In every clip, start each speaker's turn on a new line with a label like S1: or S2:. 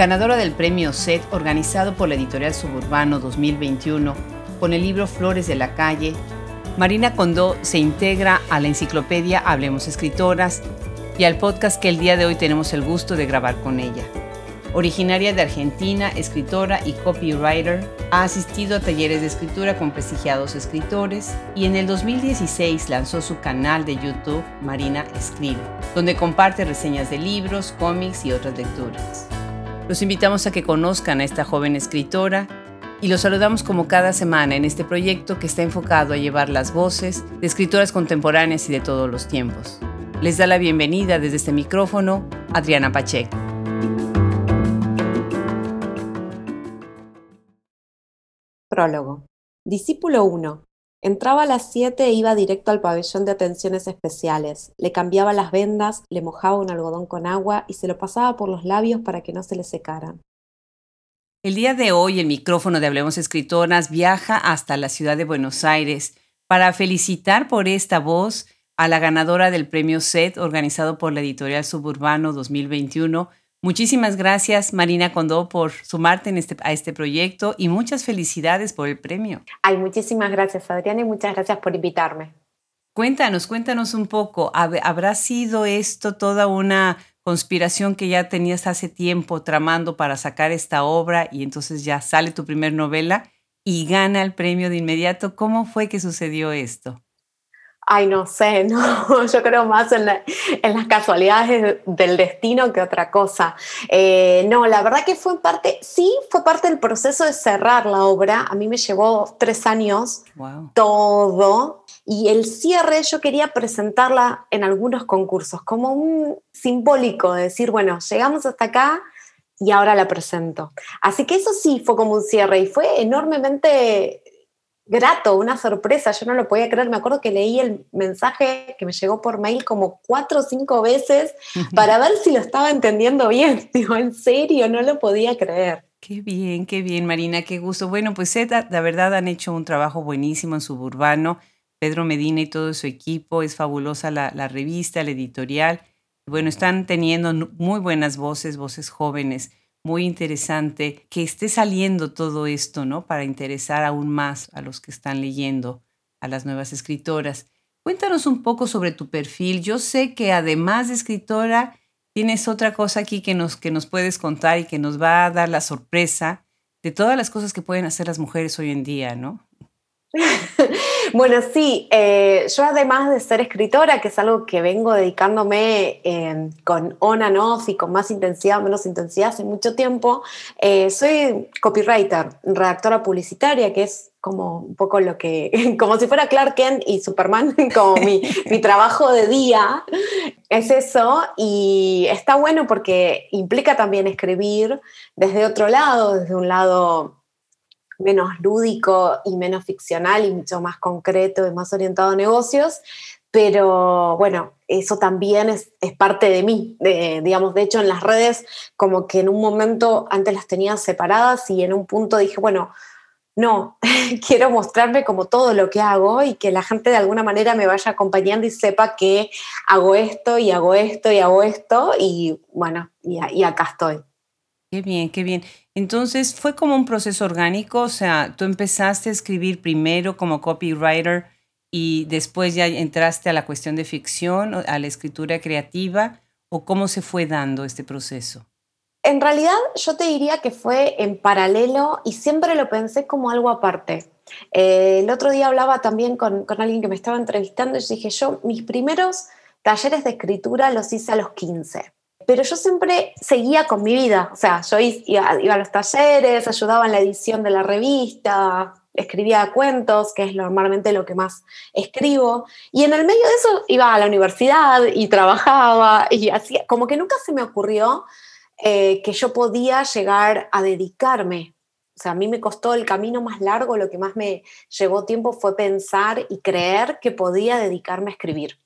S1: Ganadora del premio SET organizado por la editorial Suburbano 2021 con el libro Flores de la Calle, Marina Condó se integra a la enciclopedia Hablemos Escritoras y al podcast que el día de hoy tenemos el gusto de grabar con ella. Originaria de Argentina, escritora y copywriter, ha asistido a talleres de escritura con prestigiados escritores y en el 2016 lanzó su canal de YouTube Marina Escribe, donde comparte reseñas de libros, cómics y otras lecturas. Los invitamos a que conozcan a esta joven escritora y los saludamos como cada semana en este proyecto que está enfocado a llevar las voces de escritoras contemporáneas y de todos los tiempos. Les da la bienvenida desde este micrófono Adriana Pacheco.
S2: Prólogo. Discípulo 1. Entraba a las 7 e iba directo al pabellón de atenciones especiales. Le cambiaba las vendas, le mojaba un algodón con agua y se lo pasaba por los labios para que no se le secaran.
S1: El día de hoy el micrófono de Hablemos Escritoras viaja hasta la ciudad de Buenos Aires para felicitar por esta voz a la ganadora del premio SET organizado por la editorial Suburbano 2021, Muchísimas gracias, Marina Condó, por sumarte este, a este proyecto y muchas felicidades por el premio.
S2: Ay, muchísimas gracias, Adriana, y muchas gracias por invitarme.
S1: Cuéntanos, cuéntanos un poco. ¿Habrá sido esto toda una conspiración que ya tenías hace tiempo tramando para sacar esta obra y entonces ya sale tu primer novela y gana el premio de inmediato? ¿Cómo fue que sucedió esto?
S2: Ay, no sé, no, yo creo más en, las casualidades del destino que otra cosa. Eh, no, la verdad que fue parte, sí, fue parte del proceso de cerrar la obra. A mí me llevó tres años, todo, y el cierre yo quería presentarla en algunos concursos, como un simbólico de decir, bueno, llegamos hasta acá y ahora la presento. Así que eso sí fue como un cierre y fue enormemente grato, una sorpresa, yo no lo podía creer, me acuerdo que leí el mensaje que me llegó por mail como cuatro o cinco veces para ver si lo estaba entendiendo bien, digo, en serio, no lo podía creer.
S1: Qué bien, qué bien, Marina, qué gusto. Bueno, pues la verdad han hecho un trabajo buenísimo en Suburbano. Pedro Medina y todo su equipo, es fabulosa la, la revista, la editorial. Bueno, están teniendo muy buenas voces, voces jóvenes muy interesante que esté saliendo todo esto, ¿no? Para interesar aún más a los que están leyendo, a las nuevas escritoras. Cuéntanos un poco sobre tu perfil. Yo sé que además de escritora, tienes otra cosa aquí que nos, que nos puedes contar y que nos va a dar la sorpresa de todas las cosas que pueden hacer las mujeres hoy en día, ¿no?
S2: bueno, sí, eh, yo además de ser escritora, que es algo que vengo dedicándome eh, con on and off y con más intensidad, menos intensidad hace mucho tiempo, eh, soy copywriter, redactora publicitaria, que es como un poco lo que, como si fuera Clark Kent y Superman, como mi, mi trabajo de día, es eso, y está bueno porque implica también escribir desde otro lado, desde un lado menos lúdico y menos ficcional y mucho más concreto y más orientado a negocios, pero bueno, eso también es, parte de mí, digamos, de hecho en las redes como que en un momento antes las tenía separadas y en un punto dije, bueno, no, quiero mostrarme como todo lo que hago y que la gente de alguna manera me vaya acompañando y sepa que hago esto y hago esto y hago esto y bueno, y acá estoy.
S1: Qué bien, qué bien. Entonces, ¿fue como un proceso orgánico? O sea, tú empezaste a escribir primero como copywriter y después ya entraste a la cuestión de ficción, a la escritura creativa, o cómo se fue dando este proceso?
S2: En realidad, yo te diría que fue en paralelo y siempre lo pensé como algo aparte. Eh, el otro día hablaba también con, alguien que me estaba entrevistando y dije, yo mis primeros talleres de escritura los hice a los 15 pero yo siempre seguía con mi vida, o sea, yo iba, a los talleres, ayudaba en la edición de la revista, escribía cuentos, que es normalmente lo que más escribo, y en el medio de eso iba a la universidad y trabajaba y hacía, como que nunca se me ocurrió eh, que yo podía llegar a dedicarme. O sea, a mí me costó el camino más largo, lo que más me llevó tiempo fue pensar y creer que podía dedicarme a escribir.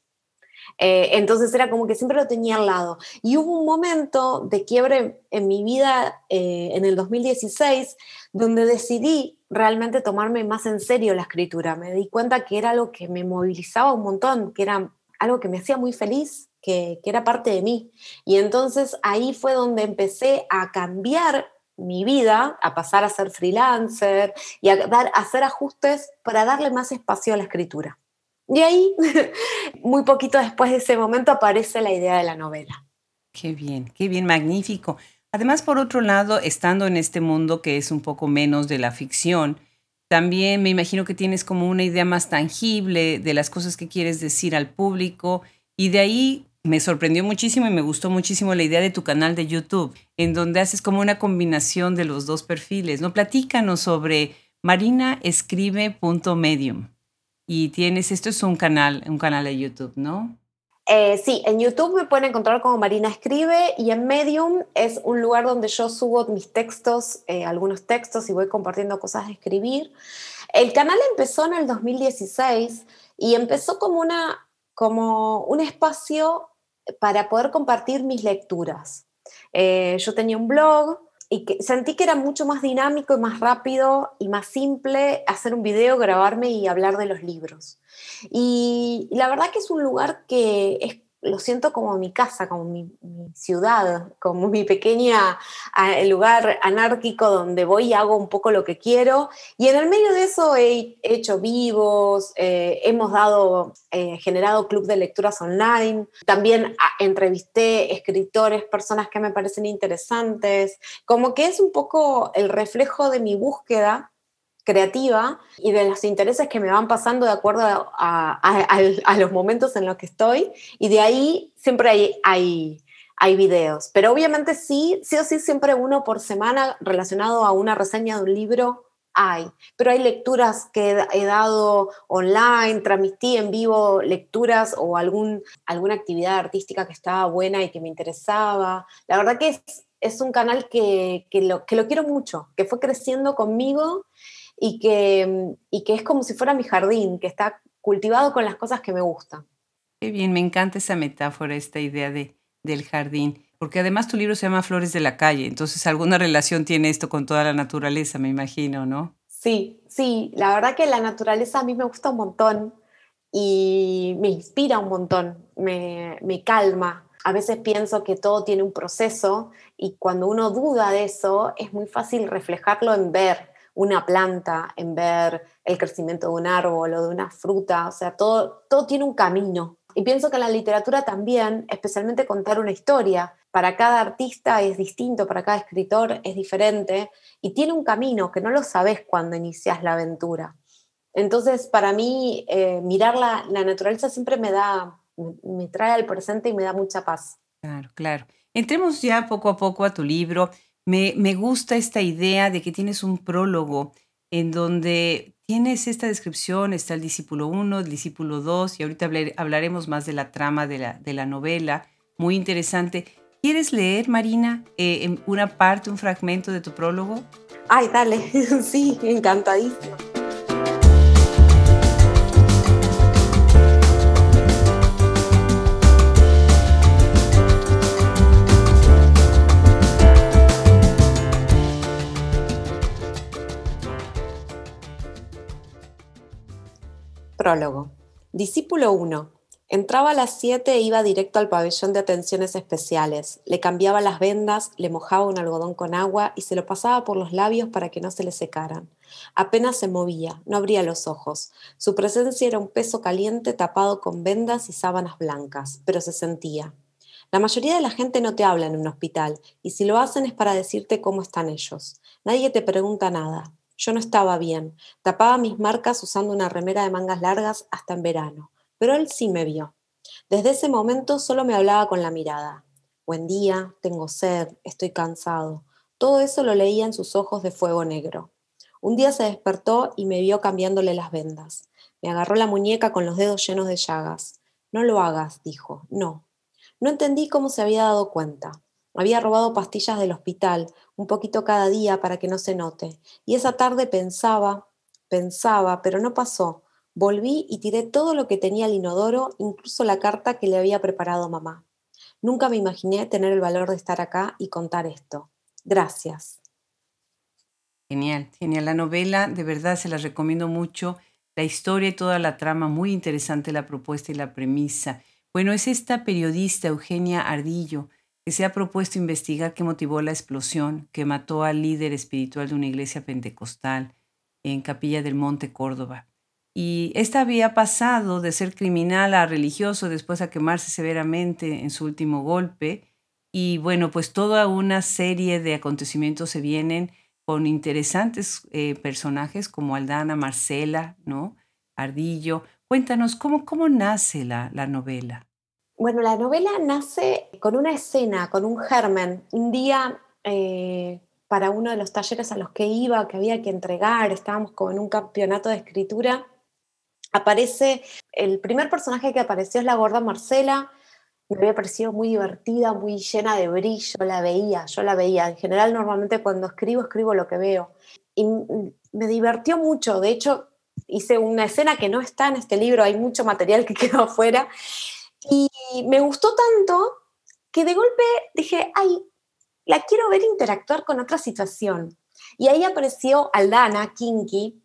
S2: Eh, entonces era como que siempre lo tenía al lado. Y hubo un momento de quiebre en mi vida eh, en el 2016 donde decidí realmente tomarme más en serio la escritura. Me di cuenta que era algo que me movilizaba un montón, que era algo que me hacía muy feliz que, que, era parte de mí. Y entonces ahí fue donde empecé a cambiar mi vida, a pasar a ser freelancer y a, dar, a hacer ajustes para darle más espacio a la escritura. Y ahí, muy poquito después de ese momento, aparece la idea de la novela.
S1: Qué bien, qué bien, magnífico. Además, por otro lado, estando en este mundo que es un poco menos de la ficción, también me imagino que tienes como una idea más tangible de las cosas que quieres decir al público y de ahí me sorprendió muchísimo y me gustó muchísimo la idea de tu canal de YouTube, en donde haces como una combinación de los dos perfiles. ¿No? Platícanos sobre marinaescribe.medium. Y tienes, esto es un canal, un canal de YouTube, ¿no?
S2: Eh, sí, en YouTube me pueden encontrar como Marina Escribe y en Medium es un lugar donde yo subo mis textos, eh, algunos textos y voy compartiendo cosas de escribir. El canal empezó en el 2016 y empezó como, una, como un espacio para poder compartir mis lecturas. Eh, yo tenía un blog y que, sentí que era mucho más dinámico y más rápido y más simple hacer un video, grabarme y hablar de los libros. Y, la verdad que es un lugar que es lo siento como mi casa, como mi, ciudad, como mi pequeña lugar anárquico donde voy y hago un poco lo que quiero. Y en el medio de eso he hecho vivos, eh, hemos dado, eh, generado club de lecturas online, también ah, entrevisté escritores, personas que me parecen interesantes, como que es un poco el reflejo de mi búsqueda creativa y de los intereses que me van pasando de acuerdo a, los momentos en los que estoy y de ahí siempre hay, hay, hay videos. Pero obviamente sí, sí o sí, siempre uno por semana relacionado a una reseña de un libro hay, pero hay lecturas que he dado online, transmití en vivo lecturas o algún, alguna actividad artística que estaba buena y que me interesaba. La verdad que es, es un canal que, que, lo, que lo quiero mucho, que fue creciendo conmigo y que, y que es como si fuera mi jardín, que está cultivado con las cosas que me gustan.
S1: Qué bien, me encanta esa metáfora, esta idea de, del jardín, porque además tu libro se llama Flores de la calle, entonces alguna relación tiene esto con toda la naturaleza, me imagino, ¿no?
S2: Sí, sí, la verdad que la naturaleza a mí me gusta un montón y me inspira un montón, me, me calma. A veces pienso que todo tiene un proceso y cuando uno duda de eso es muy fácil reflejarlo en ver una planta, en ver el crecimiento de un árbol o de una fruta, o sea, todo, todo tiene un camino. Y pienso que en la literatura también, especialmente contar una historia, para cada artista es distinto, para cada escritor es diferente y tiene un camino que no lo sabes cuando inicias la aventura. Entonces, para mí, eh, mirar la, la naturaleza siempre me da, me trae al presente y me da mucha paz.
S1: Claro, claro. Entremos ya poco a poco a tu libro. Me, gusta esta idea de que tienes un prólogo en donde tienes esta descripción, está el discípulo 1, el discípulo 2, y ahorita hablaremos más de la trama de la, de la novela, muy interesante. ¿Quieres leer, Marina, eh, una parte, un fragmento de tu prólogo?
S2: Ay, dale, sí, encantadísimo. Prólogo. Discípulo 1. Entraba a las 7 e iba directo al pabellón de atenciones especiales. Le cambiaba las vendas, le mojaba un algodón con agua y se lo pasaba por los labios para que no se le secaran. Apenas se movía, no abría los ojos. Su presencia era un peso caliente tapado con vendas y sábanas blancas, pero se sentía. La mayoría de la gente no te habla en un hospital, y si lo hacen es para decirte cómo están ellos. Nadie te pregunta nada. Yo no estaba bien. Tapaba mis marcas usando una remera de mangas largas hasta en verano. Pero él sí me vio. Desde ese momento solo me hablaba con la mirada. Buen día, tengo sed, estoy cansado. Todo eso lo leía en sus ojos de fuego negro. Un día se despertó y me vio cambiándole las vendas. Me agarró la muñeca con los dedos llenos de llagas. No lo hagas, dijo. No. No entendí cómo se había dado cuenta. Había robado pastillas del hospital, un poquito cada día para que no se note. Y esa tarde pensaba, pensaba, pero no pasó. Volví y tiré todo lo que tenía al inodoro, incluso la carta que le había preparado mamá. Nunca me imaginé tener el valor de estar acá y contar esto. Gracias.
S1: Genial, genial. La novela, de verdad, se la recomiendo mucho. La historia y toda la trama, muy interesante la propuesta y la premisa. Bueno, es esta periodista Eugenia Ardillo que se ha propuesto investigar qué motivó la explosión que mató al líder espiritual de una iglesia pentecostal en Capilla del Monte, Córdoba. Y esta había pasado de ser criminal a religioso después a quemarse severamente en su último golpe. Y bueno, pues toda una serie de acontecimientos se vienen con interesantes eh, personajes como Aldana, Marcela, ¿no? Ardillo. Cuéntanos, ¿cómo, cómo nace la, la novela?
S2: Bueno, la novela nace con una escena, con un germen. Un día, eh, para uno de los talleres a los que iba, que había que entregar, estábamos como en un campeonato de escritura, aparece, el primer personaje que apareció es la gorda Marcela, me había parecido muy divertida, muy llena de brillo, la veía, yo la veía. En general, normalmente cuando escribo, escribo lo que veo. Y me divirtió mucho, de hecho, hice una escena que no está en este libro, hay mucho material que quedó afuera, y me gustó tanto que de golpe dije, ay, la quiero ver interactuar con otra situación. Y ahí apareció Aldana, Kinky,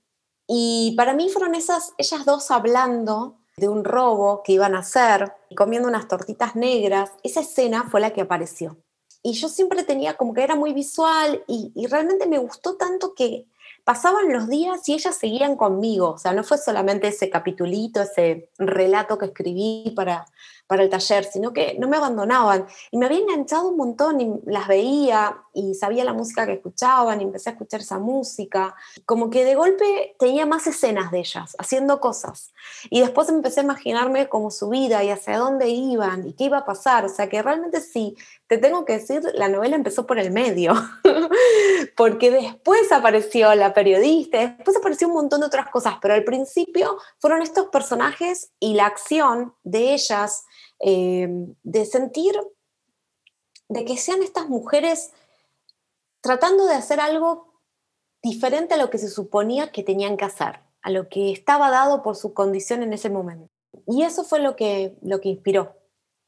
S2: y para mí fueron esas, ellas dos hablando de un robo que iban a hacer, comiendo unas tortitas negras. Esa escena fue la que apareció. Y yo siempre tenía como que era muy visual y, y realmente me gustó tanto que pasaban los días y ellas seguían conmigo. O sea, no fue solamente ese capitulito, ese relato que escribí para, para el taller, sino que no me abandonaban. Y me había enganchado un montón y las veía y sabía la música que escuchaban y empecé a escuchar esa música. Como que de golpe tenía más escenas de ellas, haciendo cosas. Y después empecé a imaginarme como su vida y hacia dónde iban y qué iba a pasar. O sea que realmente sí, te tengo que decir, la novela empezó por el medio, porque después apareció la periodista, después apareció un montón de otras cosas, pero al principio fueron estos personajes y la acción de ellas, eh, de sentir, de que sean estas mujeres tratando de hacer algo diferente a lo que se suponía que tenían que hacer, a lo que estaba dado por su condición en ese momento. Y eso fue lo que, lo que inspiró.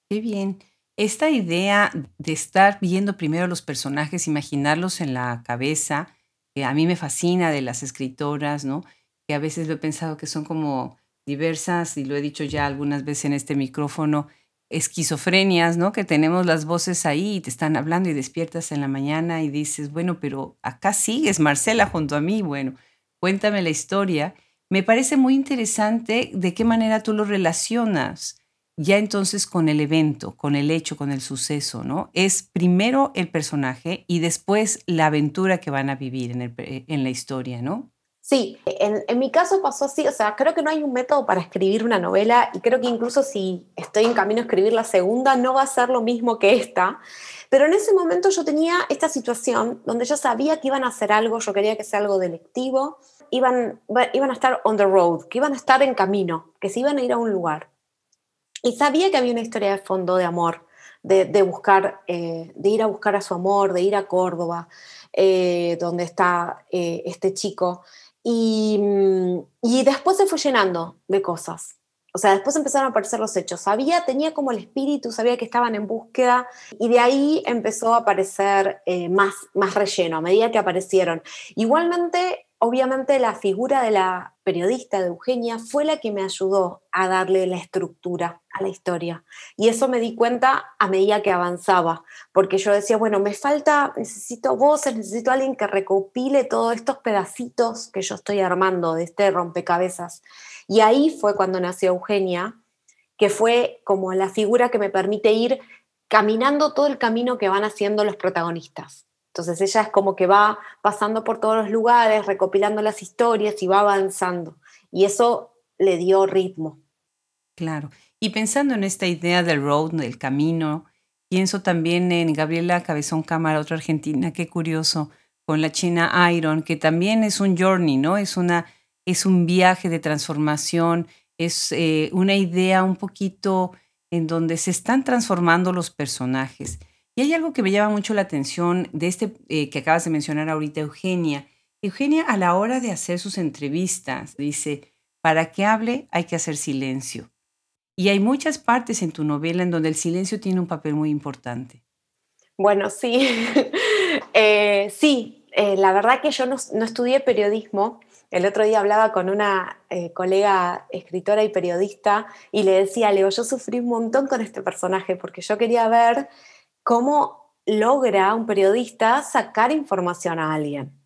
S1: Qué bien. Esta idea de estar viendo primero los personajes, imaginarlos en la cabeza, que a mí me fascina de las escritoras, ¿no? Que a veces lo he pensado que son como diversas, y lo he dicho ya algunas veces en este micrófono, esquizofrenias, ¿no? Que tenemos las voces ahí y te están hablando y despiertas en la mañana y dices, bueno, pero acá sigues, Marcela, junto a mí, bueno, cuéntame la historia. Me parece muy interesante de qué manera tú lo relacionas ya entonces con el evento, con el hecho, con el suceso, ¿no? Es primero el personaje y después la aventura que van a vivir en, eh, en la historia, ¿no?
S2: Sí, en, en, mi caso pasó así, o sea, creo que no hay un método para escribir una novela y creo que incluso si estoy en camino a escribir la segunda no va a ser lo mismo que esta, pero en ese momento yo tenía esta situación donde yo sabía que iban a hacer algo, yo quería que sea algo delictivo, iban, iban a estar on the road, que iban a estar en camino, que se iban a ir a un lugar. Y sabía que había una historia de fondo de amor, de, buscar, eh, de ir a buscar a su amor, de ir a Córdoba, eh, donde está eh, este chico. Y, mm, y después se fue llenando de cosas. O sea, después empezaron a aparecer los hechos. Sabía, tenía como el espíritu, sabía que estaban en búsqueda y de ahí empezó a aparecer más, más relleno a medida que aparecieron. Igualmente, obviamente la figura de la periodista de Eugenia fue la que me ayudó a darle la estructura a la historia. Y eso me di cuenta a medida que avanzaba, porque yo decía, bueno, me falta, necesito voces, necesito alguien que recopile todos estos pedacitos que yo estoy armando de este rompecabezas. Y ahí fue cuando nació Eugenia, que fue como la figura que me permite ir caminando todo el camino que van haciendo los protagonistas. Entonces ella es como que va pasando por todos los lugares, recopilando las historias y va avanzando. Y eso le dio ritmo.
S1: Claro. Y pensando en esta idea del road, del camino, pienso también en Gabriela Cabezón Cámara, otra argentina, qué curioso, con la China Iron, que también es un journey, ¿no? Es, una, es un viaje de transformación, es eh, una idea un poquito en donde se están transformando los personajes. Y hay algo que me llama mucho la atención de este eh, que acabas de mencionar ahorita, Eugenia. Eugenia a la hora de hacer sus entrevistas dice, para que hable hay que hacer silencio. Y hay muchas partes en tu novela en donde el silencio tiene un papel muy importante.
S2: Bueno, sí, eh, sí, eh, la verdad que yo no, no, estudié periodismo El otro día hablaba con una colega escritora y periodista y le decía, Leo, yo sufrí un montón con este personaje porque yo quería ver cómo logra un periodista sacar información a alguien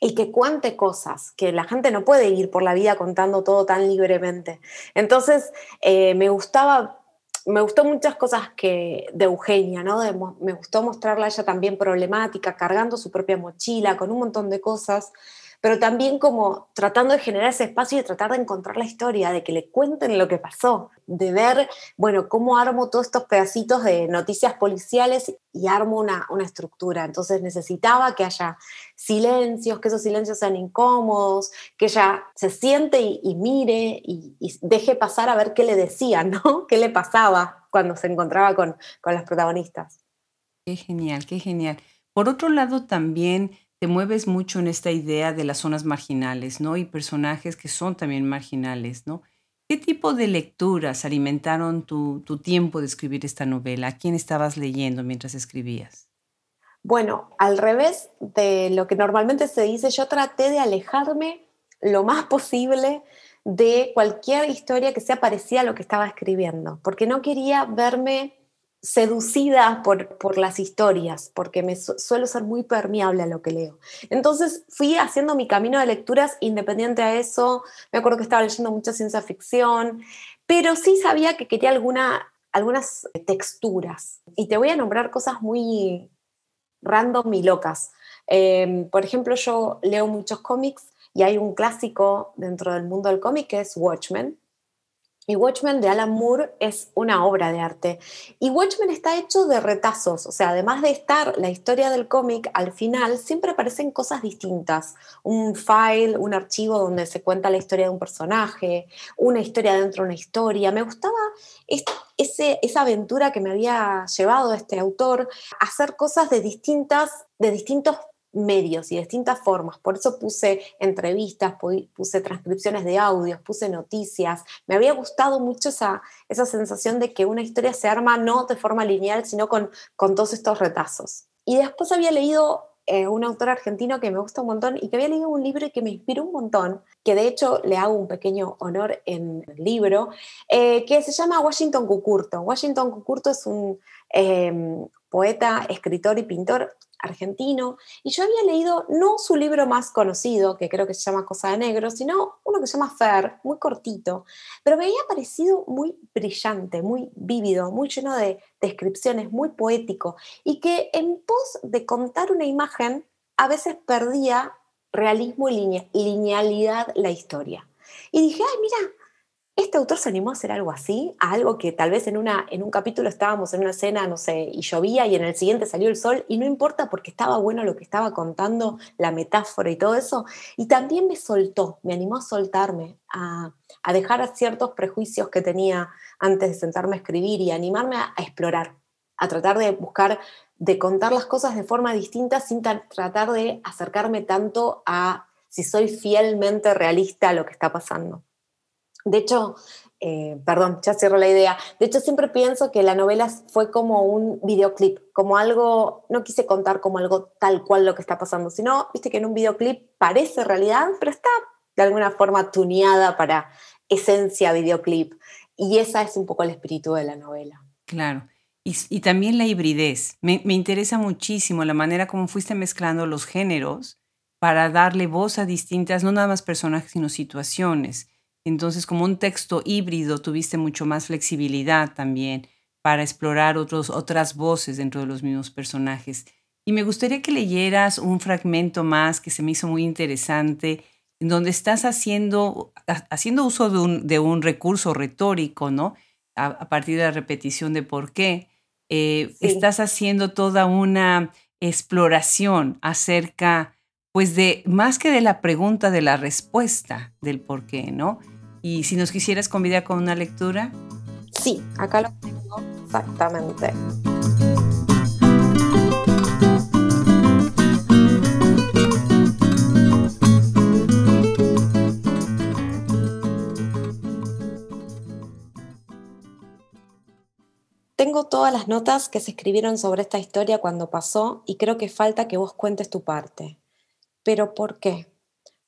S2: y que cuente cosas, que la gente no puede ir por la vida contando todo tan libremente. Entonces, eh, me gustaba, me gustó muchas cosas que, de Eugenia, ¿no? me gustó mostrarla ella también problemática, cargando su propia mochila, con un montón de cosas pero también como tratando de generar ese espacio y tratar de encontrar la historia, de que le cuenten lo que pasó, de ver, bueno, cómo armo todos estos pedacitos de noticias policiales y armo una, una estructura. Entonces necesitaba que haya silencios, que esos silencios sean incómodos, que ella se siente y, mire y, deje pasar a ver qué le decían, ¿no? ¿Qué le pasaba cuando se encontraba con, con los protagonistas?
S1: Qué genial, qué genial. Por otro lado, también te mueves mucho en esta idea de las zonas marginales, ¿no? Y personajes que son también marginales, ¿no? ¿Qué tipo de lecturas alimentaron tu, tiempo de escribir esta novela? ¿A quién estabas leyendo mientras escribías?
S2: Bueno, al revés de lo que normalmente se dice, yo traté de alejarme lo más posible de cualquier historia que sea parecida a lo que estaba escribiendo, porque no quería verme seducida por, las historias, porque me suelo ser muy permeable a lo que leo. Entonces fui haciendo mi camino de lecturas independiente a eso. Me acuerdo que estaba leyendo mucha ciencia ficción, pero sí sabía que quería alguna, algunas texturas. Y te voy a nombrar cosas muy random y locas. Em, por ejemplo, yo leo muchos cómics y hay un clásico dentro del mundo del cómic que es Watchmen, y Watchmen de Alan Moore es una obra de arte. Y Watchmen está hecho de retazos, o sea, además de estar la historia del cómic, al final siempre aparecen cosas distintas. Un file, un archivo donde se cuenta la historia de un personaje, una historia dentro de una historia. Me gustaba ese, esa aventura que me había llevado este autor a hacer cosas de distintas, de distintos medios y distintas formas. Por eso puse entrevistas, puse transcripciones de audios, puse noticias. Me había gustado mucho esa, esa sensación de que una historia se arma no de forma lineal, sino con, con todos estos retazos. Y después había leído eh, un autor argentino que me gusta un montón y que había leído un libro que me inspiró un montón, que de hecho le hago un pequeño honor en el libro, eh, que se llama Washington Cucurto. Washington Cucurto es un em, poeta, escritor y pintor argentino, y yo había leído no su libro más conocido, que creo que se llama Cosa de Negro, sino uno que se llama Fer, muy cortito, pero me había parecido muy brillante, muy vívido, muy lleno de descripciones, muy poético, y que en pos de contar una imagen, a veces perdía realismo y linealidad la historia. Y dije, ay, mira, este autor se animó a hacer algo así, a algo que tal vez en, una, en un capítulo estábamos en una escena, no sé, y llovía y en el siguiente salió el sol y no importa porque estaba bueno lo que estaba contando, la metáfora y todo eso. Y también me soltó, me animó a soltarme, a, a dejar ciertos prejuicios que tenía antes de sentarme a escribir y animarme a, a explorar, a tratar de buscar, de contar las cosas de forma distinta sin tratar de acercarme tanto a si soy fielmente realista a lo que está pasando. De hecho, eh, perdón, ya cierro la idea. De hecho, siempre pienso que la novela fue como un videoclip, como algo, no quise contar como algo tal cual lo que está pasando, sino, viste que en un videoclip parece realidad, pero está de alguna forma tuneada para esencia videoclip. Y esa es un poco el espíritu de la novela.
S1: Claro. Y, también la hibridez. Me, interesa muchísimo la manera como fuiste mezclando los géneros para darle voz a distintas, no nada más personajes, sino situaciones entonces, como un texto híbrido, tuviste mucho más flexibilidad también para explorar otros, otras voces dentro de los mismos personajes. Y me gustaría que leyeras un fragmento más que se me hizo muy interesante, en donde estás haciendo, haciendo uso de un, de un recurso retórico, ¿no? A, partir de la repetición de por qué. Eh, estás haciendo toda una exploración acerca, pues de, más que de la pregunta, de la respuesta del por qué, ¿no? Y si nos quisieras convidar con una lectura.
S2: Sí, acá lo tengo exactamente. Tengo todas las notas que se escribieron sobre esta historia cuando pasó y creo que falta que vos cuentes tu parte. Pero ¿por qué?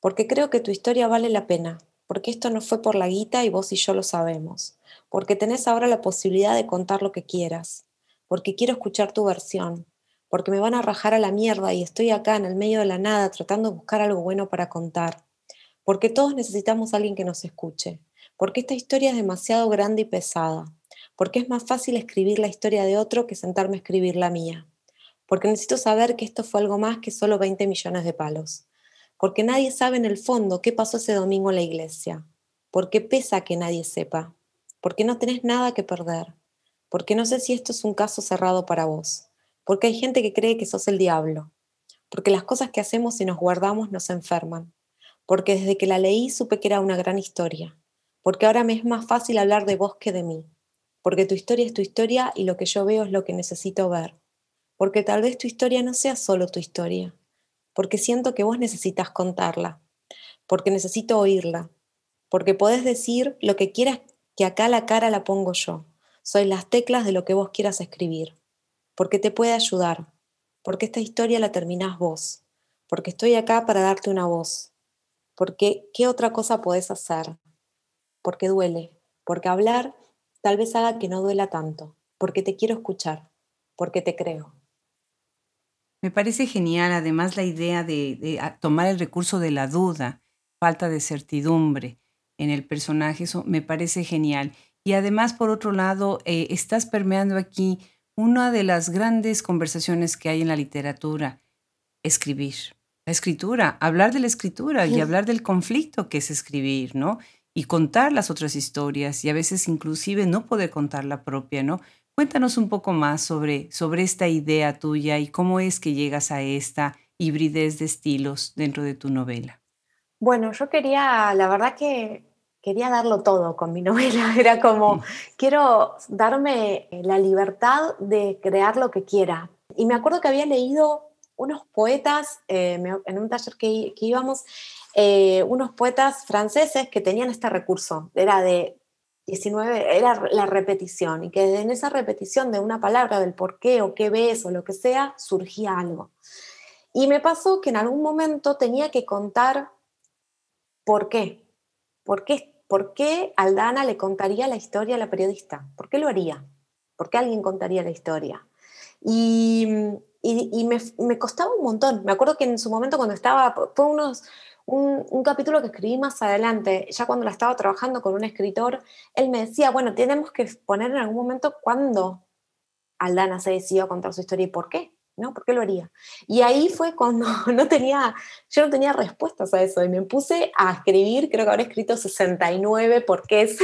S2: porque creo que tu historia vale la pena, porque esto no fue por la guita y vos y yo lo sabemos, porque tenés ahora la posibilidad de contar lo que quieras, porque quiero escuchar tu versión, porque me van a rajar a la mierda y estoy acá en el medio de la nada tratando de buscar algo bueno para contar, porque todos necesitamos a alguien que nos escuche, porque esta historia es demasiado grande y pesada, porque es más fácil escribir la historia de otro que sentarme a escribir la mía, porque necesito saber que esto fue algo más que solo 20 millones de palos, porque nadie sabe en el fondo qué pasó ese domingo en la iglesia, porque pesa que nadie sepa, porque no tenés nada que perder, porque no sé si esto es un caso cerrado para vos porque hay gente que cree que sos el diablo, porque las cosas que hacemos y nos guardamos nos enferman, porque desde que la leí supe que era una gran historia, porque ahora me es más fácil hablar de vos que de mí, porque tu historia es tu historia y lo que yo veo es lo que necesito ver, porque tal vez tu historia no sea solo tu historia, porque siento que vos necesitas contarla, porque necesito oírla, porque podés decir lo que quieras que acá la cara la pongo yo, soy las teclas de lo que vos quieras escribir porque te puede ayudar, porque esta historia la terminás vos, porque estoy acá para darte una voz, porque ¿qué otra cosa podés hacer? Porque duele, porque hablar tal vez haga que no duela tanto, porque te quiero escuchar, porque te creo.
S1: Me parece genial además la idea de, tomar el recurso de la duda, falta de certidumbre en el personaje, eso me parece genial. Y además, por otro lado, eh, estás permeando aquí una de las grandes conversaciones que hay en la literatura, escribir. La escritura, hablar de la escritura y hablar del conflicto que es escribir, ¿no? Y contar las otras historias y a veces inclusive no poder contar la propia, ¿no? Cuéntanos un poco más sobre, sobre esta idea tuya y cómo es que llegas a esta hibridez de estilos dentro de tu novela.
S2: Bueno, yo quería, la verdad que quería darlo todo con mi novela. Era como, mm. quiero darme la libertad de crear lo que quiera. Y me acuerdo que había leído unos poetas, eh, en un taller que, íbamos, eh, unos poetas franceses que tenían este recurso. Era de 19, era la repetición. Y que en esa repetición de una palabra, del por qué o qué ves o lo que sea, surgía algo. Y me pasó que en algún momento tenía que contar por qué. ¿Por qué ¿por qué Aldana le contaría la historia a la periodista? ¿Por qué lo haría? ¿Por qué alguien contaría la historia? Y, me, costaba un montón. Me acuerdo que en su momento cuando estaba, fue unos, un, capítulo que escribí más adelante, ya cuando la estaba trabajando con un escritor, él me decía, bueno, tenemos que poner en algún momento cuándo Aldana se decidió a contar su historia y por qué. ¿no? ¿Por qué lo haría? Y ahí fue cuando no tenía, yo no tenía respuestas a eso y me puse a escribir, creo que habré escrito 69 porque es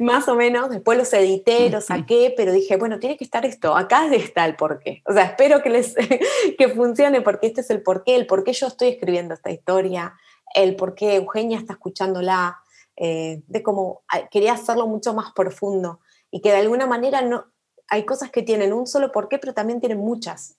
S2: más o menos, después los edité, los saqué, pero dije, bueno, tiene que estar esto, acá está el porqué. O sea, espero que, les, que funcione porque este es el porqué, el por qué yo estoy escribiendo esta historia, el por qué Eugenia está escuchándola, eh, de cómo ah, quería hacerlo mucho más profundo y que de alguna manera no, hay cosas que tienen un solo porqué, pero también tienen muchas,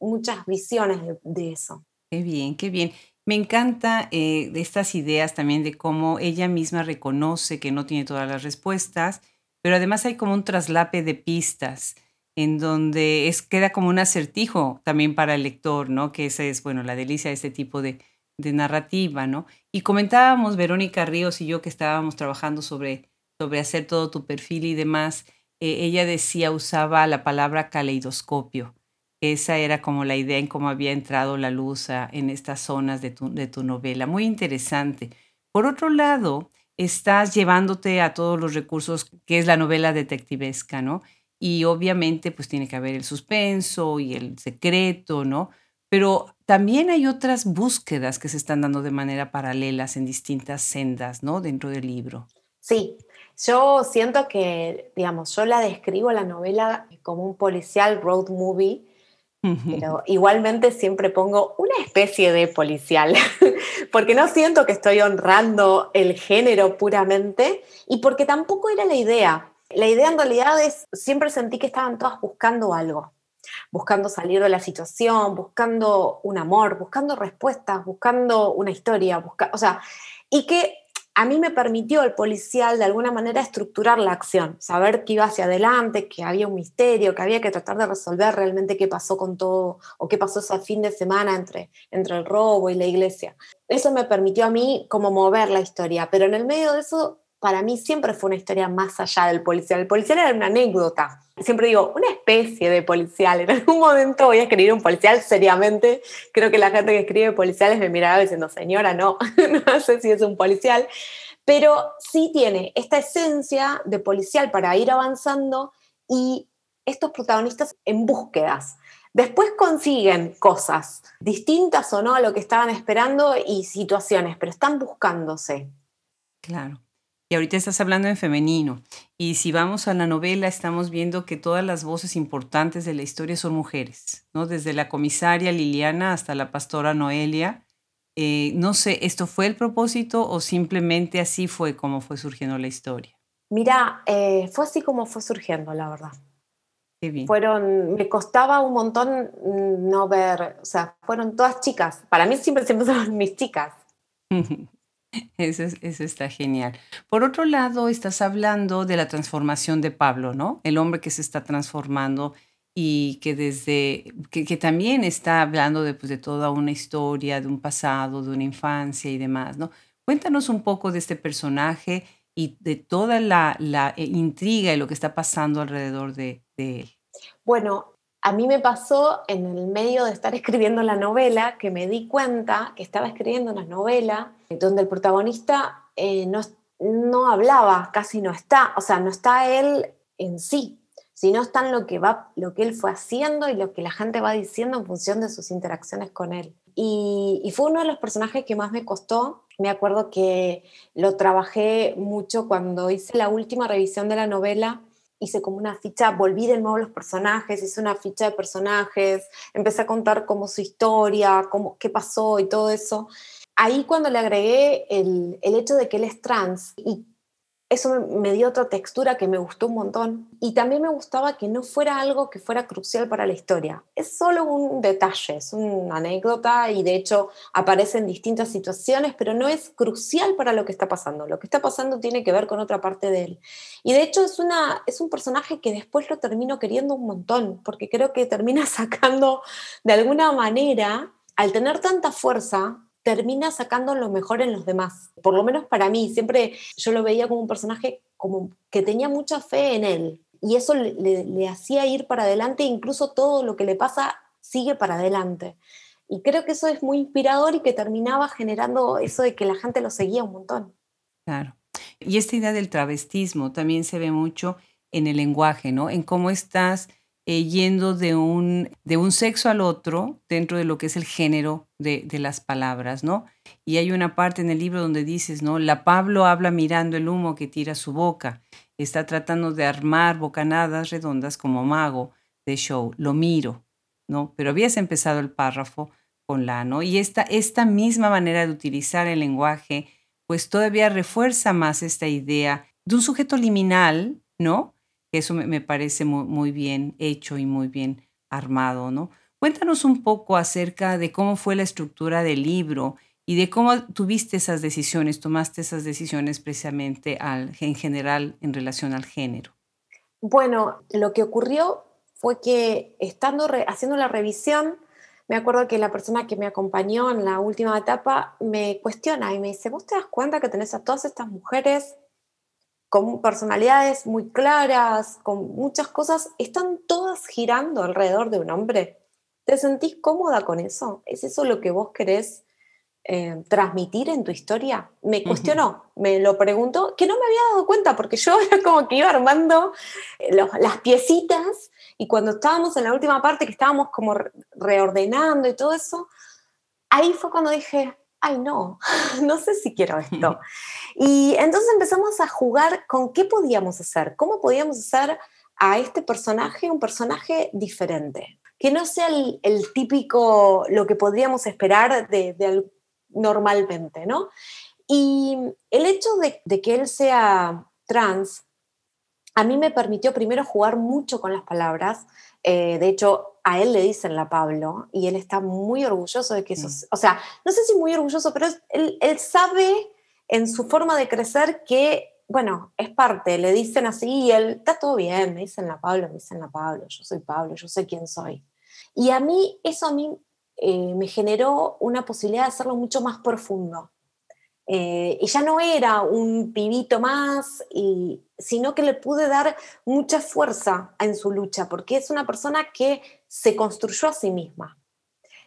S2: muchas visiones de, eso.
S1: Qué bien, qué bien. Me encanta eh, estas ideas también de cómo ella misma reconoce que no tiene todas las respuestas, pero además hay como un traslape de pistas en donde es, queda como un acertijo también para el lector, ¿no? Que esa es, bueno, la delicia de este tipo de, narrativa, ¿no? Y comentábamos, Verónica Ríos y yo, que estábamos trabajando sobre, sobre hacer todo tu perfil y demás, eh, ella decía, usaba la palabra caleidoscopio. Esa era como la idea en cómo había entrado la luz en estas zonas de tu, de tu novela. Muy interesante. Por otro lado, estás llevándote a todos los recursos que es la novela detectivesca, ¿no? Y obviamente pues tiene que haber el suspenso y el secreto, ¿no? Pero también hay otras búsquedas que se están dando de manera paralelas en distintas sendas, ¿no? Dentro del libro.
S2: Sí, yo siento que, digamos, yo la describo la novela como un policial road movie, pero igualmente siempre pongo una especie de policial, porque no siento que estoy honrando el género puramente y porque tampoco era la idea. La idea en realidad es, siempre sentí que estaban todas buscando algo, buscando salir de la situación, buscando un amor, buscando respuestas, buscando una historia, busca, o sea, y que a mí me permitió el policial de alguna manera estructurar la acción, saber que iba hacia adelante, que había un misterio, que había que tratar de resolver realmente qué pasó con todo o qué pasó ese fin de semana entre, entre el robo y la iglesia. Eso me permitió a mí como mover la historia, pero en el medio de eso para mí siempre fue una historia más allá del policial. El policial era una anécdota. Siempre digo, una especie de policial. En algún momento voy a escribir un policial seriamente. Creo que la gente que escribe policiales me miraba diciendo, señora, no, no sé si es un policial. Pero sí tiene esta esencia de policial para ir avanzando y estos protagonistas en búsquedas. Después consiguen cosas distintas o no a lo que estaban esperando y situaciones, pero están buscándose.
S1: Claro. Y ahorita estás hablando en femenino. Y si vamos a la novela, estamos viendo que todas las voces importantes de la historia son mujeres, ¿no? Desde la comisaria Liliana hasta la pastora Noelia. Eh, no sé, ¿esto fue el propósito o simplemente así fue como fue surgiendo la historia?
S2: Mira, eh, fue así como fue surgiendo, la verdad.
S1: Qué bien.
S2: Fueron, me costaba un montón no ver, o sea, fueron todas chicas. Para mí siempre, siempre son mis chicas.
S1: Eso, está genial. Por otro lado, estás hablando de la transformación de Pablo, ¿no? El hombre que se está transformando y que desde, que, también está hablando de, pues, de toda una historia, de un pasado, de una infancia y demás, ¿no? Cuéntanos un poco de este personaje y de toda la, eh, intriga y lo que está pasando alrededor de, de él.
S2: Bueno, a mí me pasó en el medio de estar escribiendo la novela que me di cuenta que estaba escribiendo una novela donde el protagonista eh, no, no hablaba, casi no está, o sea, no está él en sí, sino está en lo que, va, lo que él fue haciendo y lo que la gente va diciendo en función de sus interacciones con él. Y, y, fue uno de los personajes que más me costó. Me acuerdo que lo trabajé mucho cuando hice la última revisión de la novela hice como una ficha, volví de nuevo los personajes, hice una ficha de personajes, empecé a contar como su historia, cómo, qué pasó y todo eso. Ahí cuando le agregué el, el hecho de que él es trans y eso me, dio otra textura que me gustó un montón. Y también me gustaba que no fuera algo que fuera crucial para la historia. Es solo un detalle, es una anécdota y de hecho aparece en distintas situaciones, pero no es crucial para lo que está pasando. Lo que está pasando tiene que ver con otra parte de él. Y de hecho es, una, es un personaje que después lo termino queriendo un montón, porque creo que termina sacando de alguna manera, al tener tanta fuerza, termina sacando lo mejor en los demás. Por lo menos para mí, siempre yo lo veía como un personaje como que tenía mucha fe en él y eso le, hacía ir para adelante, incluso todo lo que le pasa sigue para adelante. Y creo que eso es muy inspirador y que terminaba generando eso de que la gente lo seguía un montón.
S1: Claro. Y esta idea del travestismo también se ve mucho en el lenguaje, ¿no? En cómo estás eh, yendo de un, de un sexo al otro dentro de lo que es el género de, de, las palabras, ¿no? Y hay una parte en el libro donde dices, ¿no? La Pablo habla mirando el humo que tira su boca, está tratando de armar bocanadas redondas como mago de show, lo miro, ¿no? Pero habías empezado el párrafo con la, ¿no? Y esta, esta misma manera de utilizar el lenguaje, pues todavía refuerza más esta idea de un sujeto liminal, ¿no? Eso me, parece muy, bien hecho y muy bien armado, ¿no? Cuéntanos un poco acerca de cómo fue la estructura del libro y de cómo tuviste esas decisiones, tomaste esas decisiones precisamente al, en general en relación al género.
S2: Bueno, lo que ocurrió fue que estando haciendo la revisión, me acuerdo que la persona que me acompañó en la última etapa me cuestiona y me dice, ¿vos te das cuenta que tenés a todas estas mujeres con personalidades muy claras, con muchas cosas, están todas girando alrededor de un hombre. ¿Te sentís cómoda con eso? ¿Es eso lo que vos querés eh, transmitir en tu historia? Me cuestionó, me lo preguntó, que no me había dado cuenta porque yo era como que iba armando eh, las piecitas y cuando estábamos en la última parte que estábamos como reordenando y todo eso, ahí fue cuando dije, ay no, no sé si quiero esto. Y entonces empezamos a jugar con qué podíamos hacer, cómo podíamos hacer a este personaje un personaje diferente, que no sea el, típico, lo que podríamos esperar de, normalmente, ¿no? Y el hecho de, que él sea trans, a mí me permitió primero jugar mucho con las palabras. Eh, de hecho, a él le dicen la Pablo y él está muy orgulloso de que eso, mm. o sea, no sé si muy orgulloso, pero él, sabe en su forma de crecer que, bueno, es parte, le dicen así y él, está todo bien, me dicen la Pablo, me dicen la Pablo, yo soy Pablo, yo sé quién soy. Y a mí, eso a mí eh, me generó una posibilidad de hacerlo mucho más profundo. Eh, y ya no era un pibito más, y, sino que le pude dar mucha fuerza en su lucha, porque es una persona que se construyó a sí misma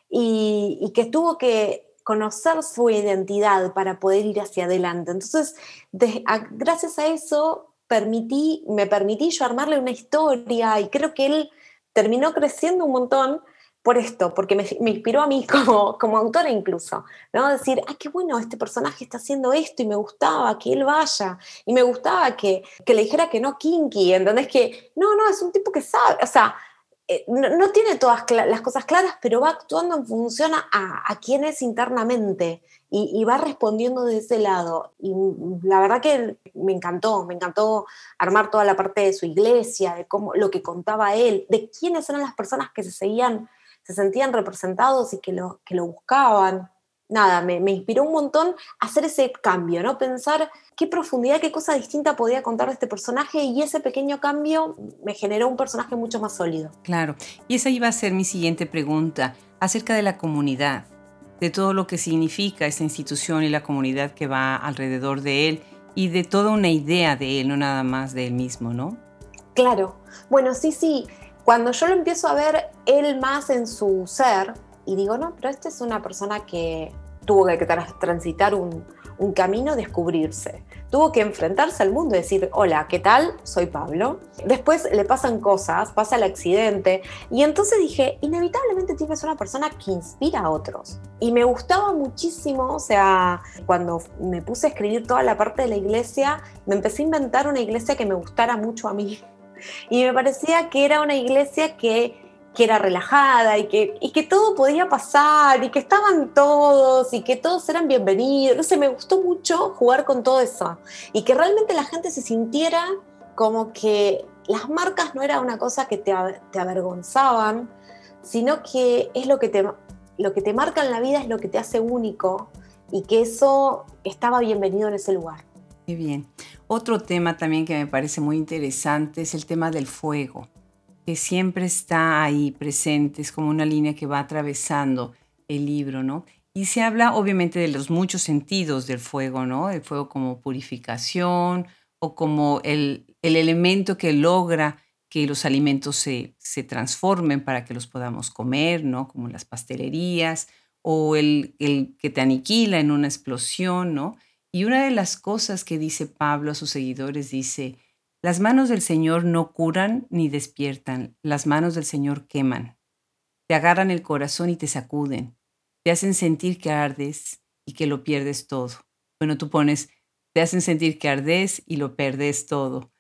S2: y, que tuvo que conocer su identidad para poder ir hacia adelante. Entonces, gracias a eso, permití, me permití yo armarle una historia y creo que él terminó creciendo un montón por esto, porque me, inspiró a mí como, como autora incluso, ¿no? Decir, ay, qué bueno, este personaje está haciendo esto y me gustaba que él vaya, y me gustaba que, que le dijera que no kinky, ¿entendés? Que no, no, es un tipo que sabe, o sea, eh, no, tiene todas las cosas claras, pero va actuando en función a, a quién es internamente y, y, va respondiendo de ese lado. Y la verdad que me encantó, me encantó armar toda la parte de su iglesia, de cómo lo que contaba él, de quiénes eran las personas que se seguían se sentían representados y que lo, que lo buscaban. Nada, me, inspiró un montón hacer ese cambio, ¿no? Pensar qué profundidad, qué cosa distinta podía contar de este personaje y ese pequeño cambio me generó un personaje mucho más sólido.
S1: Claro, y esa iba a ser mi siguiente pregunta acerca de la comunidad, de todo lo que significa esa institución y la comunidad que va alrededor de él y de toda una idea de él, no nada más de él mismo, ¿no?
S2: Claro, bueno, sí, sí, cuando yo lo empiezo a ver él más en su ser, y digo, no, pero esta es una persona que tuvo que transitar un, un camino, descubrirse. Tuvo que enfrentarse al mundo y decir, hola, ¿qué tal? Soy Pablo. Después le pasan cosas, pasa el accidente, y entonces dije, inevitablemente tienes una persona que inspira a otros. Y me gustaba muchísimo, o sea, cuando me puse a escribir toda la parte de la iglesia, me empecé a inventar una iglesia que me gustara mucho a mí. Y me parecía que era una iglesia que, que era relajada y que, y que todo podía pasar y que estaban todos y que todos eran bienvenidos. No sé, me gustó mucho jugar con todo eso y que realmente la gente se sintiera como que las marcas no era una cosa que te, te avergonzaban, sino que es lo que te, lo que te marca en la vida, es lo que te hace único y que eso estaba bienvenido en ese lugar.
S1: Muy bien. Otro tema también que me parece muy interesante es el tema del fuego, que siempre está ahí presente, es como una línea que va atravesando el libro, ¿no? Y se habla obviamente de los muchos sentidos del fuego, ¿no? El fuego como purificación o como el, el elemento que logra que los alimentos se, se, transformen para que los podamos comer, ¿no? Como las pastelerías, o el, el que te aniquila en una explosión, ¿no? Y una de las cosas que dice Pablo a sus seguidores dice, las manos del Señor no curan ni despiertan, las manos del Señor queman. Te agarran el corazón y te sacuden, te hacen sentir que ardes y que lo pierdes todo. Bueno, tú pones, te hacen sentir que ardes y lo perdes todo.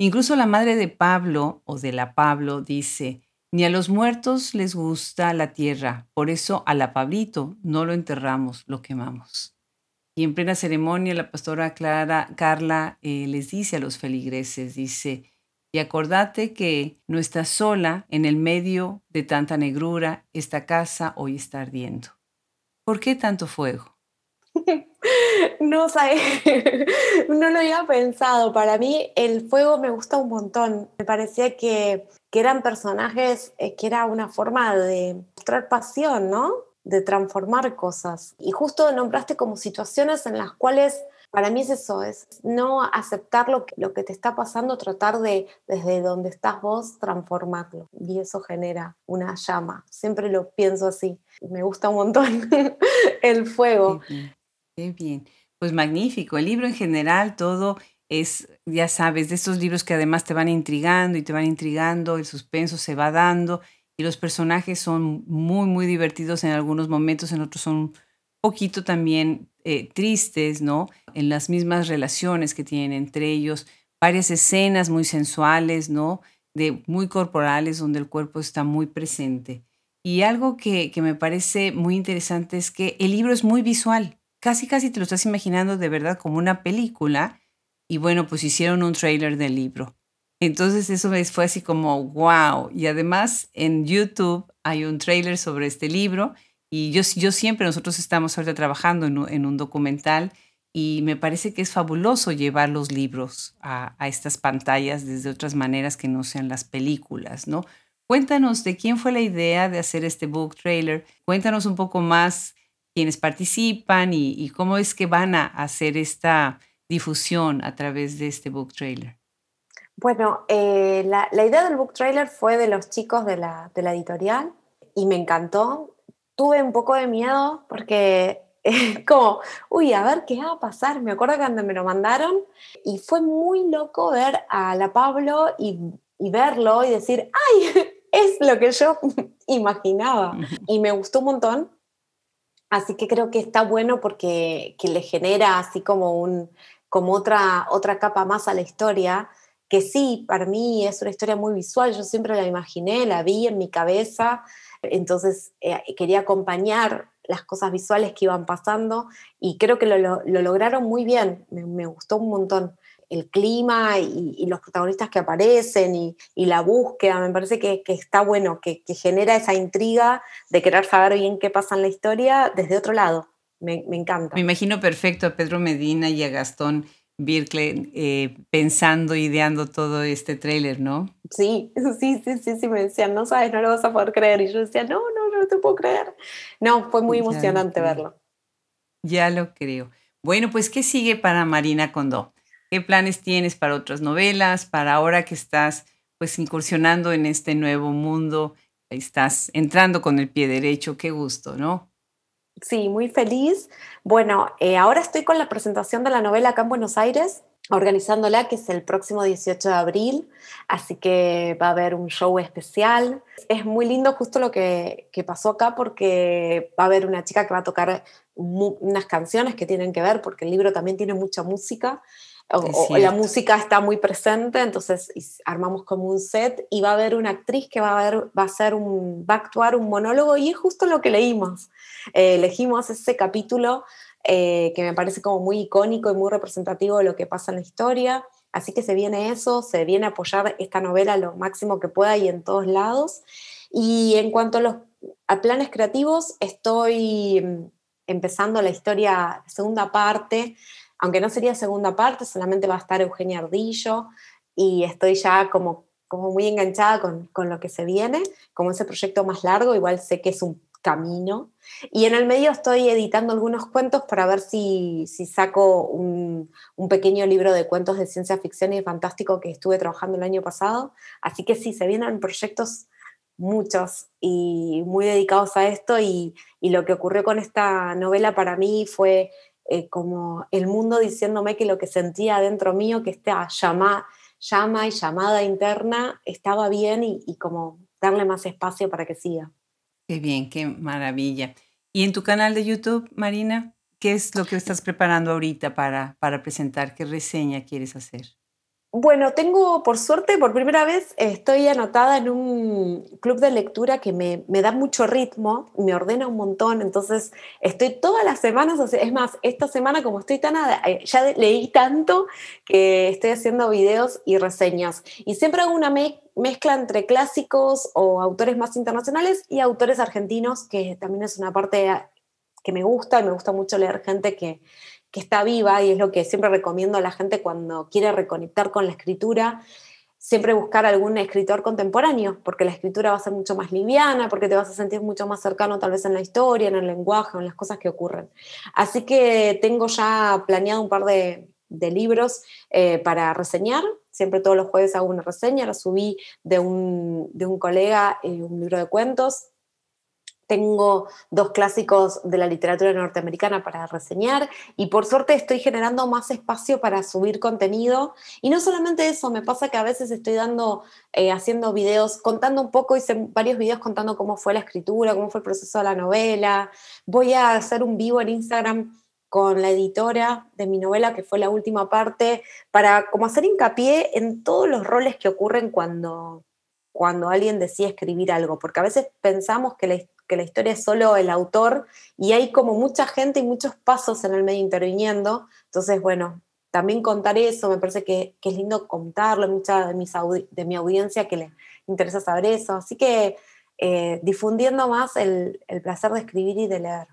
S1: Incluso la madre de Pablo o de la Pablo dice, ni a los muertos les gusta la tierra, por eso a la Pablito no lo enterramos, lo quemamos. Y en plena ceremonia la pastora Clara, Carla eh, les dice a los feligreses, dice, y acordate que no estás sola en el medio de tanta negrura, esta casa hoy está ardiendo. ¿Por qué tanto fuego?
S2: No sé, no lo había pensado. Para mí el fuego me gusta un montón. Me parecía que, que eran personajes eh, que era una forma de mostrar pasión, ¿no? De transformar cosas. Y justo nombraste como situaciones en las cuales para mí es eso, es no aceptar lo que, lo que te está pasando, tratar de desde donde estás vos transformarlo. Y eso genera una llama. Siempre lo pienso así. Me gusta un montón el fuego.
S1: Qué bien. Pues magnífico. El libro en general, todo es, ya sabes, de estos libros que además te van intrigando y te van intrigando, el suspenso se va dando los personajes son muy, muy divertidos en algunos momentos, en otros son un poquito también eh, tristes, ¿no? En las mismas relaciones que tienen entre ellos, varias escenas muy sensuales, ¿no? De muy corporales, donde el cuerpo está muy presente. Y algo que, que me parece muy interesante es que el libro es muy visual. Casi, casi te lo estás imaginando de verdad como una película. Y bueno, pues hicieron un trailer del libro. Entonces eso fue así como, wow. Y además en YouTube hay un trailer sobre este libro y yo, siempre, nosotros estamos ahorita trabajando en un, documental y me parece que es fabuloso llevar los libros a, estas pantallas desde otras maneras que no sean las películas, ¿no? Cuéntanos de quién fue la idea de hacer este book trailer. Cuéntanos un poco más quiénes participan y, cómo es que van a hacer esta difusión a través de este book trailer.
S2: Bueno, eh, la, idea del book trailer fue de los chicos de la, de la editorial y me encantó. Tuve un poco de miedo porque como, uy, a ver qué va a pasar. Me acuerdo cuando me lo mandaron y fue muy loco ver a la Pablo y, verlo y decir, ay, es lo que yo imaginaba. Y me gustó un montón. Así que creo que está bueno porque que le genera así como, un, como otra, otra capa más a la historia, que sí, para mí es una historia muy visual, yo siempre la imaginé, la vi en mi cabeza, entonces eh, quería acompañar las cosas visuales que iban pasando y creo que lo, lograron muy bien, me, gustó un montón el clima y, los protagonistas que aparecen y, la búsqueda, me parece que, está bueno, que, genera esa intriga de querer saber bien qué pasa en la historia desde otro lado, me, encanta.
S1: Me imagino perfecto a Pedro Medina y a Gastón Birkle eh, pensando, ideando todo este tráiler, ¿no?
S2: Sí, sí, sí, sí, sí, me decían, no sabes, no lo vas a poder creer. Y yo decía, no, no, no te puedo creer. No, fue muy emocionante verlo.
S1: Ya lo creo. Bueno, pues, ¿qué sigue para Marina Condó? ¿Qué planes tienes para otras novelas? Para ahora que estás pues incursionando en este nuevo mundo, estás entrando con el pie derecho, qué gusto, ¿no?
S2: Sí, muy feliz. Bueno, eh, ahora estoy con la presentación de la novela acá en Buenos Aires, organizándola, que es el próximo 18 de abril, así que va a haber un show especial. Es muy lindo justo lo que, pasó acá porque va a haber una chica que va a tocar unas canciones que tienen que ver, porque el libro también tiene mucha música o, la música está muy presente, entonces armamos como un set y va a haber una actriz que va a, ver, va a, hacer un, va a actuar un monólogo y es justo lo que leímos. Eh, elegimos ese capítulo eh, que me parece como muy icónico y muy representativo de lo que pasa en la historia. Así que se viene eso, se viene a apoyar esta novela lo máximo que pueda y en todos lados. Y en cuanto a los a planes creativos, estoy mm, empezando la historia, segunda parte, aunque no sería segunda parte, solamente va a estar Eugenia Ardillo y estoy ya como, como muy enganchada con, con lo que se viene, como ese proyecto más largo, igual sé que es un camino. Y en el medio estoy editando algunos cuentos para ver si, si saco un, un, pequeño libro de cuentos de ciencia ficción y fantástico que estuve trabajando el año pasado. Así que sí, se vienen proyectos muchos y muy dedicados a esto y, y lo que ocurrió con esta novela para mí fue eh, como el mundo diciéndome que lo que sentía dentro mío, que esta llama, llama y llamada interna estaba bien y, como darle más espacio para que siga.
S1: Qué bien, qué maravilla. ¿Y en tu canal de YouTube, Marina, qué es lo que estás preparando ahorita para, para presentar? ¿Qué reseña quieres hacer?
S2: Bueno, tengo, por suerte, por primera vez estoy anotada en un club de lectura que me, da mucho ritmo, me ordena un montón, entonces estoy todas las semanas, es más, esta semana como estoy tan, eh, ya leí tanto que estoy haciendo videos y reseñas. Y siempre hago una mezcla entre clásicos o autores más internacionales y autores argentinos, que también es una parte que me gusta, y me gusta mucho leer gente que que está viva y es lo que siempre recomiendo a la gente cuando quiere reconectar con la escritura, siempre buscar algún escritor contemporáneo, porque la escritura va a ser mucho más liviana, porque te vas a sentir mucho más cercano tal vez en la historia, en el lenguaje, en las cosas que ocurren. Así que tengo ya planeado un par de, libros eh, para reseñar. Siempre todos los jueves hago una reseña, subí de un, de un colega, eh, un libro de cuentos tengo dos clásicos de la literatura norteamericana para reseñar y por suerte estoy generando más espacio para subir contenido. Y no solamente eso, me pasa que a veces estoy dando, eh, haciendo videos, contando un poco, hice varios videos contando cómo fue la escritura, cómo fue el proceso de la novela. Voy a hacer un vivo en Instagram con la editora de mi novela, que fue la última parte, para como hacer hincapié en todos los roles que ocurren cuando, cuando alguien decide escribir algo, porque a veces pensamos que la, historia es solo el autor y hay como mucha gente y muchos pasos en el medio interviniendo. Entonces, bueno, también contar eso, me parece que, es lindo contarlo, mucha de, mis de mi audiencia que le interesa saber eso. Así que eh, difundiendo más el placer de escribir y de leer.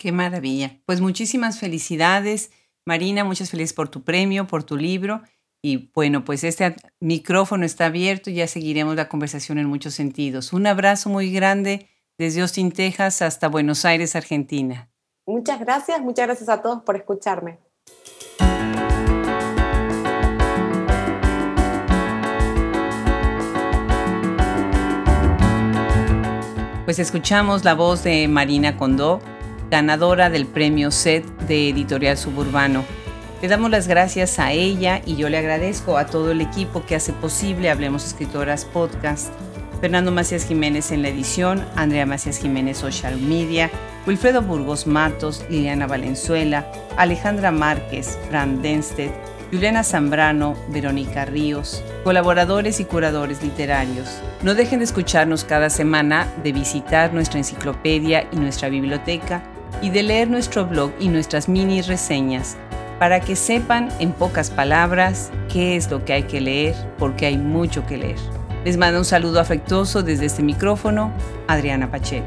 S1: Qué maravilla. Pues muchísimas felicidades. Marina, muchas felicidades por tu premio, por tu libro. Y bueno, pues este micrófono está abierto y ya seguiremos la conversación en muchos sentidos. Un abrazo muy grande desde Austin, Texas hasta Buenos Aires, Argentina.
S2: Muchas gracias, muchas gracias a todos por escucharme.
S1: Pues escuchamos la voz de Marina Condó, ganadora del premio SET de Editorial Suburbano. Le damos las gracias a ella y yo le agradezco a todo el equipo que hace posible Hablemos Escritoras Podcast. Fernando Macías Jiménez en la edición, Andrea Macías Jiménez Social Media, Wilfredo Burgos Matos, Liliana Valenzuela, Alejandra Márquez, Fran Denstedt, Juliana Zambrano, Verónica Ríos, colaboradores y curadores literarios. No dejen de escucharnos cada semana, de visitar nuestra enciclopedia y nuestra biblioteca y de leer nuestro blog y nuestras mini reseñas para que sepan en pocas palabras qué es lo que hay que leer, porque hay mucho que leer. Les mando un saludo afectuoso desde este micrófono, Adriana Pacheco.